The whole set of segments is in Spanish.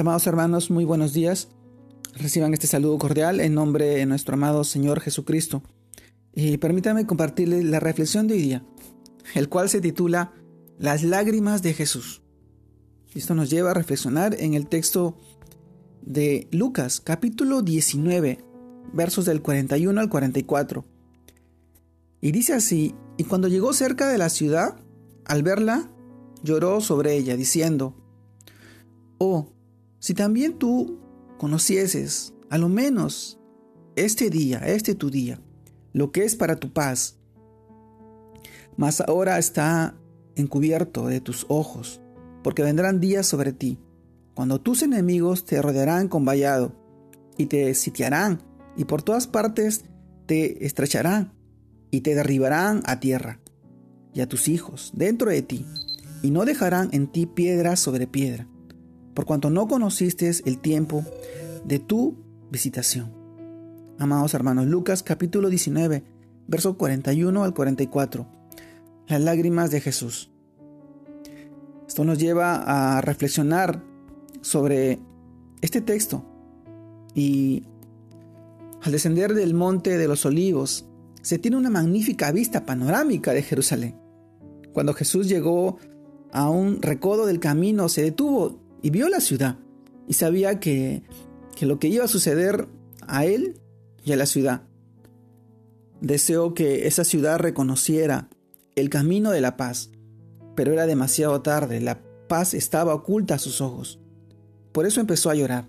Amados hermanos, muy buenos días. Reciban este saludo cordial en nombre de nuestro amado Señor Jesucristo. Y permítanme compartirles la reflexión de hoy día, el cual se titula Las lágrimas de Jesús. Esto nos lleva a reflexionar en el texto de Lucas, capítulo 19, versos del 41 al 44. Y dice así, y cuando llegó cerca de la ciudad, al verla, lloró sobre ella, diciendo, Oh, si también tú conocieses, a lo menos, este día, este tu día, lo que es para tu paz, mas ahora está encubierto de tus ojos, porque vendrán días sobre ti, cuando tus enemigos te rodearán con vallado, y te sitiarán, y por todas partes te estrecharán, y te derribarán a tierra, y a tus hijos dentro de ti, y no dejarán en ti piedra sobre piedra por cuanto no conociste el tiempo de tu visitación. Amados hermanos, Lucas capítulo 19, verso 41 al 44. Las lágrimas de Jesús. Esto nos lleva a reflexionar sobre este texto y al descender del monte de los olivos se tiene una magnífica vista panorámica de Jerusalén. Cuando Jesús llegó a un recodo del camino se detuvo y vio la ciudad y sabía que, que lo que iba a suceder a él y a la ciudad. Deseó que esa ciudad reconociera el camino de la paz, pero era demasiado tarde, la paz estaba oculta a sus ojos. Por eso empezó a llorar.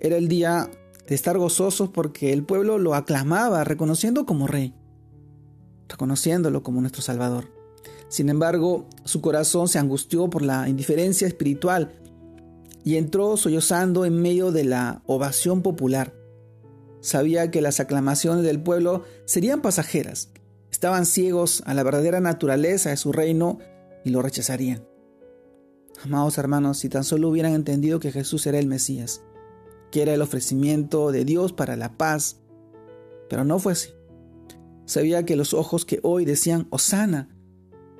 Era el día de estar gozosos porque el pueblo lo aclamaba, reconociendo como rey, reconociéndolo como nuestro Salvador. Sin embargo, su corazón se angustió por la indiferencia espiritual y entró sollozando en medio de la ovación popular. Sabía que las aclamaciones del pueblo serían pasajeras. Estaban ciegos a la verdadera naturaleza de su reino y lo rechazarían. Amados hermanos, si tan solo hubieran entendido que Jesús era el Mesías, que era el ofrecimiento de Dios para la paz, pero no fue así. Sabía que los ojos que hoy decían, Osana,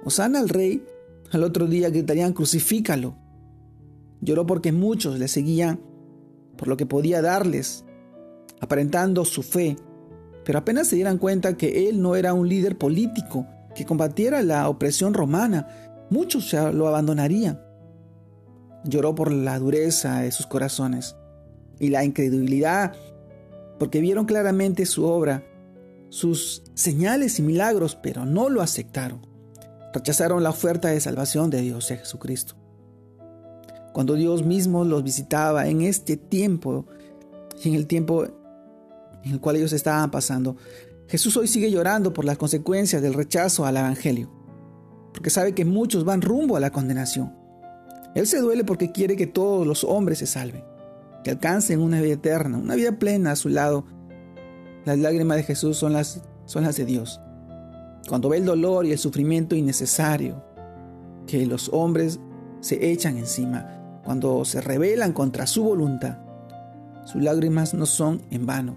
Osana al rey, al otro día gritarían, crucifícalo. Lloró porque muchos le seguían por lo que podía darles, aparentando su fe, pero apenas se dieran cuenta que él no era un líder político que combatiera la opresión romana, muchos lo abandonarían. Lloró por la dureza de sus corazones y la incredulidad, porque vieron claramente su obra, sus señales y milagros, pero no lo aceptaron. Rechazaron la oferta de salvación de Dios Jesucristo cuando Dios mismo los visitaba en este tiempo y en el tiempo en el cual ellos estaban pasando. Jesús hoy sigue llorando por las consecuencias del rechazo al Evangelio, porque sabe que muchos van rumbo a la condenación. Él se duele porque quiere que todos los hombres se salven, que alcancen una vida eterna, una vida plena a su lado. Las lágrimas de Jesús son las, son las de Dios. Cuando ve el dolor y el sufrimiento innecesario que los hombres se echan encima, cuando se rebelan contra su voluntad. Sus lágrimas no son en vano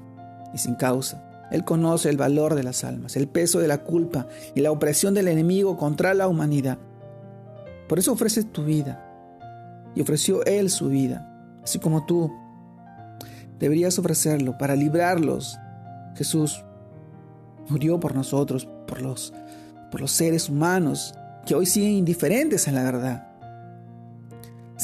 y sin causa. Él conoce el valor de las almas, el peso de la culpa y la opresión del enemigo contra la humanidad. Por eso ofreces tu vida. Y ofreció Él su vida, así como tú. Deberías ofrecerlo para librarlos. Jesús murió por nosotros, por los, por los seres humanos que hoy siguen indiferentes a la verdad.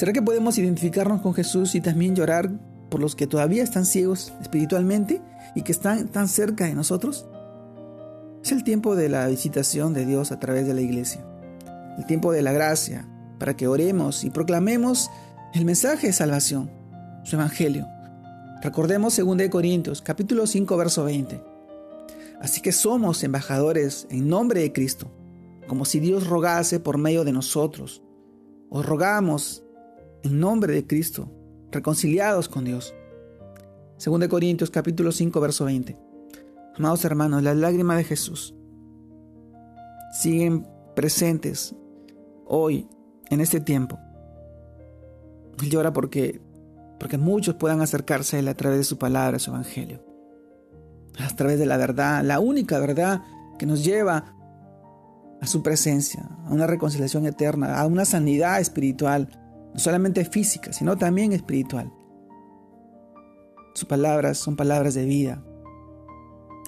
¿Será que podemos identificarnos con Jesús y también llorar por los que todavía están ciegos espiritualmente y que están tan cerca de nosotros? Es el tiempo de la visitación de Dios a través de la iglesia, el tiempo de la gracia, para que oremos y proclamemos el mensaje de salvación, su evangelio. Recordemos 2 Corintios, capítulo 5, verso 20. Así que somos embajadores en nombre de Cristo, como si Dios rogase por medio de nosotros. Os rogamos en nombre de Cristo, reconciliados con Dios. 2 Corintios capítulo 5 verso 20. Amados hermanos, las lágrimas de Jesús siguen presentes hoy, en este tiempo. Él llora porque, porque muchos puedan acercarse a Él a través de su palabra, su evangelio. A través de la verdad, la única verdad que nos lleva a su presencia, a una reconciliación eterna, a una sanidad espiritual, no solamente física, sino también espiritual. Sus palabras son palabras de vida,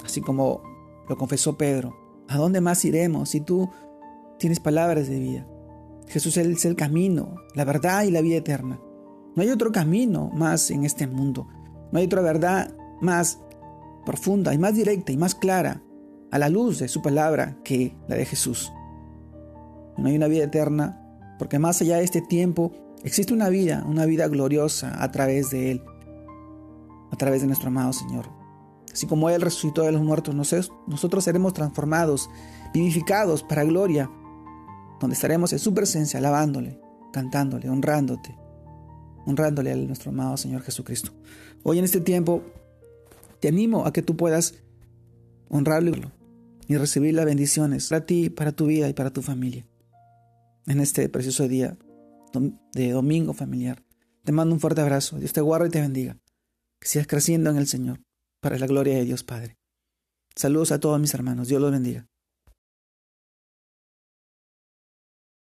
así como lo confesó Pedro. ¿A dónde más iremos si tú tienes palabras de vida? Jesús es el camino, la verdad y la vida eterna. No hay otro camino más en este mundo. No hay otra verdad más profunda y más directa y más clara a la luz de su palabra que la de Jesús. No hay una vida eterna porque más allá de este tiempo existe una vida, una vida gloriosa a través de Él, a través de nuestro amado Señor. Así como Él resucitó de los muertos, nosotros seremos transformados, vivificados para gloria, donde estaremos en su presencia, alabándole, cantándole, honrándote, honrándole a nuestro amado Señor Jesucristo. Hoy en este tiempo te animo a que tú puedas honrarlo y recibir las bendiciones para ti, para tu vida y para tu familia. En este precioso día de domingo familiar. Te mando un fuerte abrazo. Dios te guarde y te bendiga. Que sigas creciendo en el Señor para la gloria de Dios Padre. Saludos a todos mis hermanos. Dios los bendiga.